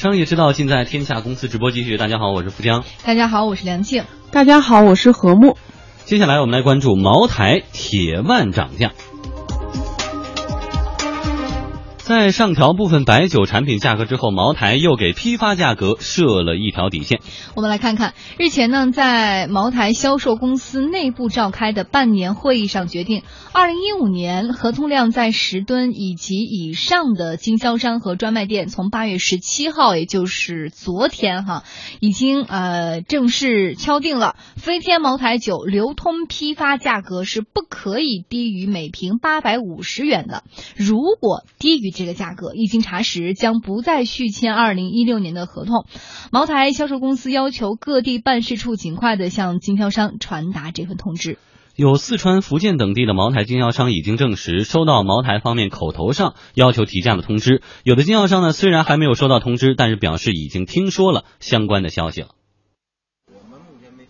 商业之道尽在天下公司直播继续。大家好，我是富江。大家好，我是梁静。大家好，我是何木。接下来我们来关注茅台铁腕涨价。在上调部分白酒产品价格之后，茅台又给批发价格设了一条底线。我们来看看，日前呢，在茅台销售公司内部召开的半年会议上决定，二零一五年合同量在十吨以及以上的经销商和专卖店，从八月十七号，也就是昨天哈，已经呃正式敲定了，飞天茅台酒流通批发价格是不可以低于每瓶八百五十元的，如果低于。这个价格一经查实，将不再续签二零一六年的合同。茅台销售公司要求各地办事处尽快的向经销商传达这份通知。有四川、福建等地的茅台经销商已经证实收到茅台方面口头上要求提价的通知。有的经销商呢，虽然还没有收到通知，但是表示已经听说了相关的消息了。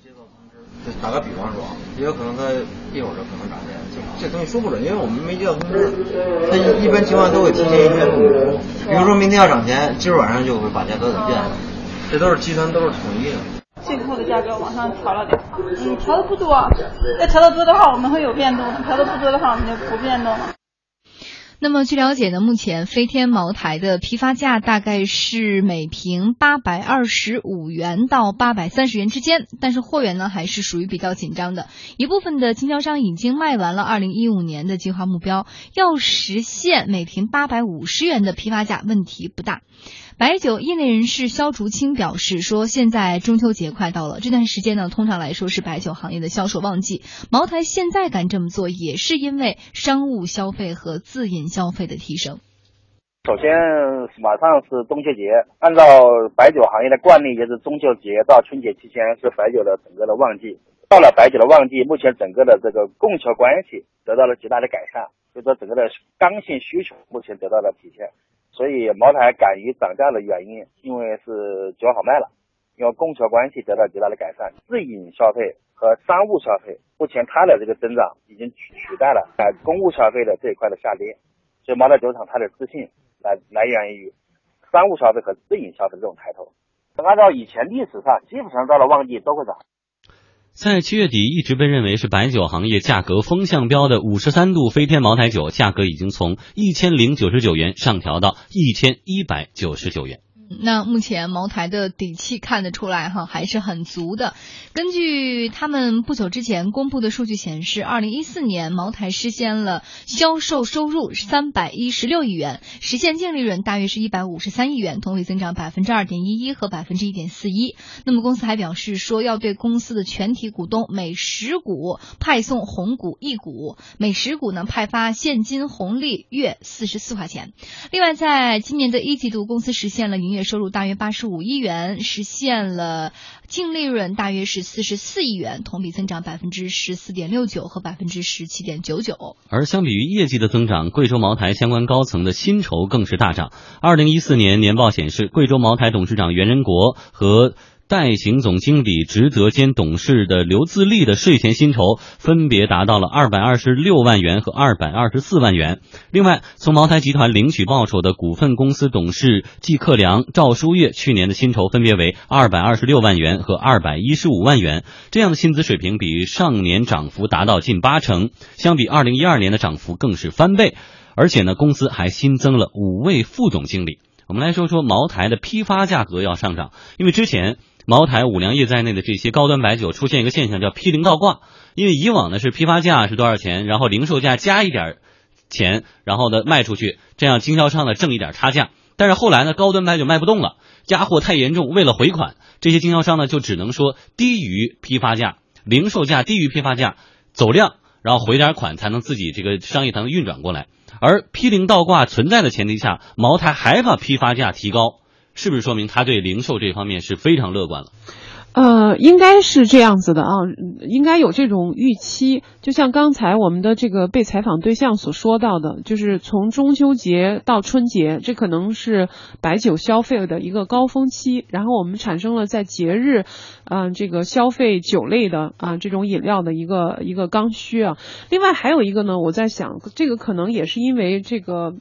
接到通知。打个比方说，也有可能他一会儿就可能涨价。这东西说不准，因为我们没接到通知。他一般情况都会提前一天通知。比如说明天要涨钱，今儿晚上就会把价格给变了。这都是集团都是统一的。进口的价格往上调了点，嗯，调的不多。要调的多的话，我们会有变动；调的不多的话，我们就不变动了。那么据了解呢，目前飞天茅台的批发价大概是每瓶八百二十五元到八百三十元之间，但是货源呢还是属于比较紧张的，一部分的经销商已经卖完了二零一五年的计划目标，要实现每瓶八百五十元的批发价问题不大。白酒业内人士肖竹青表示说：“现在中秋节快到了，这段时间呢，通常来说是白酒行业的销售旺季。茅台现在敢这么做，也是因为商务消费和自饮消费的提升。首先，马上是中秋节，按照白酒行业的惯例，就是中秋节到春节期间是白酒的整个的旺季。到了白酒的旺季，目前整个的这个供求关系得到了极大的改善，就说整个的刚性需求目前得到了体现。”所以茅台敢于涨价的原因，因为是酒好卖了，因为供求关系得到极大的改善，自饮消费和商务消费，目前它的这个增长已经取取代了在公务消费的这一块的下跌，所以茅台酒厂它的自信来来源于商务消费和自饮消费这种抬头。按照以前历史上，基本上到了旺季都会涨。在七月底，一直被认为是白酒行业价格风向标的五十三度飞天茅台酒，价格已经从一千零九十九元上调到一千一百九十九元。那目前茅台的底气看得出来哈，还是很足的。根据他们不久之前公布的数据显示，二零一四年茅台实现了销售收入三百一十六亿元，实现净利润大约是一百五十三亿元，同比增长百分之二点一一和百分之一点四一。那么公司还表示说，要对公司的全体股东每十股派送红股一股，每十股呢派发现金红利约四十四块钱。另外，在今年的一季度，公司实现了营业收入大约八十五亿元，实现了净利润大约是四十四亿元，同比增长百分之十四点六九和百分之十七点九九。而相比于业绩的增长，贵州茅台相关高层的薪酬更是大涨。二零一四年年报显示，贵州茅台董事长袁仁国和代行总经理职责兼董事的刘自立的税前薪酬分别达到了二百二十六万元和二百二十四万元。另外，从茅台集团领取报酬的股份公司董事季克良、赵书月去年的薪酬分别为二百二十六万元和二百一十五万元。这样的薪资水平比上年涨幅达到近八成，相比二零一二年的涨幅更是翻倍。而且呢，公司还新增了五位副总经理。我们来说说茅台的批发价格要上涨，因为之前。茅台、五粮液在内的这些高端白酒出现一个现象，叫批零倒挂。因为以往呢是批发价是多少钱，然后零售价加一点钱，然后呢卖出去，这样经销商呢挣一点差价。但是后来呢，高端白酒卖不动了，压货太严重，为了回款，这些经销商呢就只能说低于批发价，零售价低于批发价，走量，然后回点款才能自己这个商业才能运转过来。而批零倒挂存在的前提下，茅台还把批发价提高。是不是说明他对零售这方面是非常乐观了？呃，应该是这样子的啊，应该有这种预期。就像刚才我们的这个被采访对象所说到的，就是从中秋节到春节，这可能是白酒消费的一个高峰期。然后我们产生了在节日，嗯，这个消费酒类的啊这种饮料的一个一个刚需啊。另外还有一个呢，我在想，这个可能也是因为这个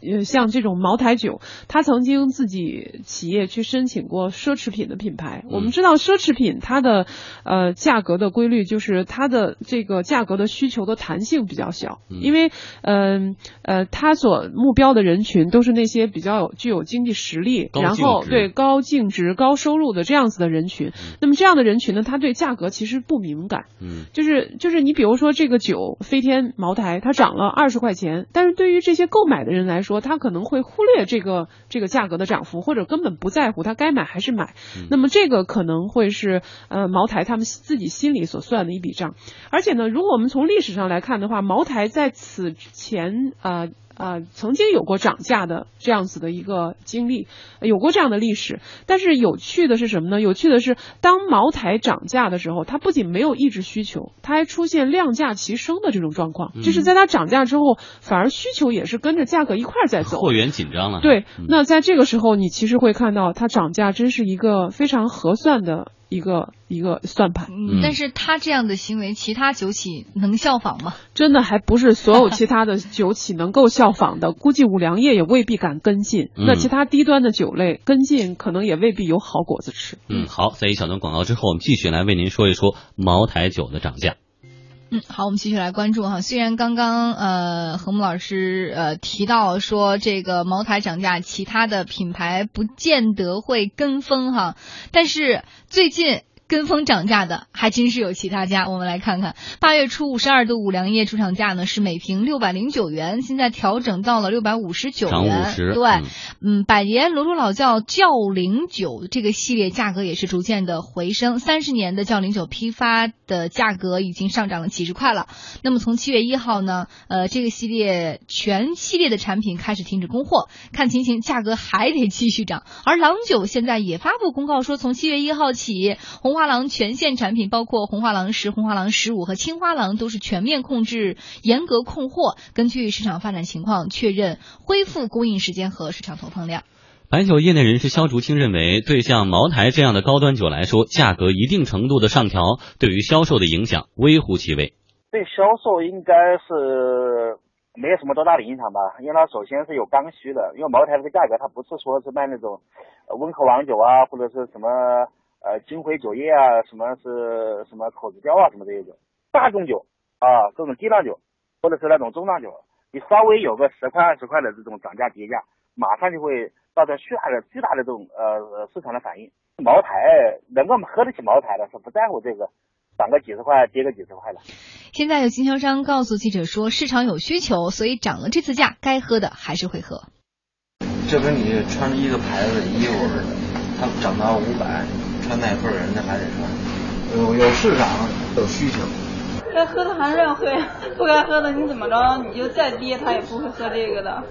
呃，像这种茅台酒，它曾经自己企业去申请过奢侈品的品牌。我们知道奢侈品它的呃价格的规律就是它的这个价格的需求的弹性比较小，因为嗯呃它所目标的人群都是那些比较有具有经济实力，然后对高净值、高收入的这样子的人群。那么这样的人群呢，他对价格其实不敏感，嗯，就是就是你比如说这个酒飞天茅台，它涨了二十块钱，但是对于这些购买的人来说，他可能会忽略这个这个价格的涨幅，或者根本不在乎，他该买还是买。那么这个可能会是呃茅台他们自己心里所算的一笔账。而且呢，如果我们从历史上来看的话，茅台在此前啊。呃，曾经有过涨价的这样子的一个经历，有过这样的历史。但是有趣的是什么呢？有趣的是，当茅台涨价的时候，它不仅没有抑制需求，它还出现量价齐升的这种状况。就是在它涨价之后，反而需求也是跟着价格一块儿在走。货源紧张了。对，那在这个时候，你其实会看到它涨价真是一个非常合算的。一个一个算盘，但是他这样的行为，其他酒企能效仿吗？真的还不是所有其他的酒企能够效仿的，估计五粮液也未必敢跟进。那其他低端的酒类跟进，可能也未必有好果子吃。嗯，好，在一小段广告之后，我们继续来为您说一说茅台酒的涨价。嗯，好，我们继续来关注哈。虽然刚刚呃何木老师呃提到说这个茅台涨价，其他的品牌不见得会跟风哈，但是最近。跟风涨价的还真是有其他家，我们来看看。八月初五十二度五粮液出厂价呢是每瓶六百零九元，现在调整到了六百五十九元。对，嗯，百年泸州老窖窖龄酒这个系列价格也是逐渐的回升，三十年的窖龄酒批发的价格已经上涨了几十块了。那么从七月一号呢，呃，这个系列全系列的产品开始停止供货，看情形价格还得继续涨。而郎酒现在也发布公告说，从七月一号起，红红花郎全线产品包括红花郎十、红花郎十五和青花郎都是全面控制、严格控货，根据市场发展情况确认恢复供应时间和市场投放量。白酒业内人士肖竹清认为，对像茅台这样的高端酒来说，价格一定程度的上调对于销售的影响微乎其微。对销售应该是没有什么多大的影响吧，因为它首先是有刚需的，因为茅台这个价格它不是说是卖那种温口王酒啊，或者是什么。呃，金辉酒业啊，什么是什么口子窖啊，什么这些酒，大众酒啊，这种低档酒，或者是那种中档酒，你稍微有个十块二十块的这种涨价跌价，马上就会造成巨大的巨大的这种呃市场的反应。茅台能够喝得起茅台的是不在乎这个涨个几十块跌个几十块的。现在有经销商告诉记者说，市场有需求，所以涨了这次价，该喝的还是会喝。这跟你穿着一个牌子的衣服似的，它涨到五百。穿耐克人家还得说，有有市场有需求，该喝的还是要喝呀，不该喝的你怎么着，你就再跌他也不会喝这个的。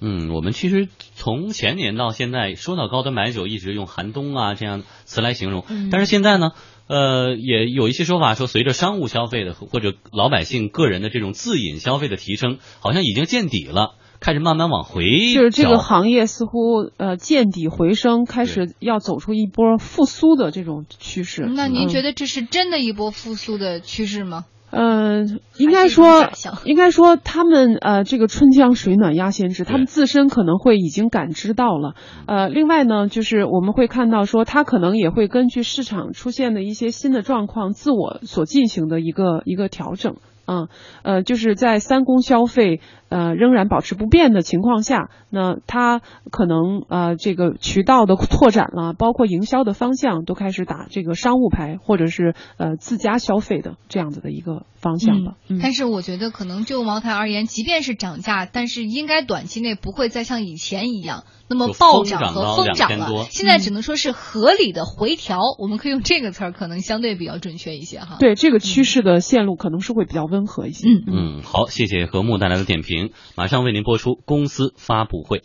嗯，我们其实从前年到现在，说到高端白酒，一直用寒冬啊这样词来形容，但是现在呢，呃，也有一些说法说，随着商务消费的或者老百姓个人的这种自饮消费的提升，好像已经见底了。开始慢慢往回，就是这个行业似乎呃见底回升，开始要走出一波复苏的这种趋势。那您觉得这是真的一波复苏的趋势吗？嗯，应该说，应该说他们呃这个春江水暖鸭先知，他们自身可能会已经感知到了。呃，另外呢，就是我们会看到说，他可能也会根据市场出现的一些新的状况，自我所进行的一个一个调整。嗯，呃，就是在三公消费呃仍然保持不变的情况下，那它可能呃这个渠道的拓展了，包括营销的方向都开始打这个商务牌或者是呃自家消费的这样子的一个方向了。但是我觉得可能就茅台而言，即便是涨价，但是应该短期内不会再像以前一样。那么暴涨和疯涨了，现在只能说是合理的回调，我们可以用这个词儿，可能相对比较准确一些哈。对，这个趋势的线路可能是会比较温和一些。嗯嗯，好，谢谢何木带来的点评，马上为您播出公司发布会。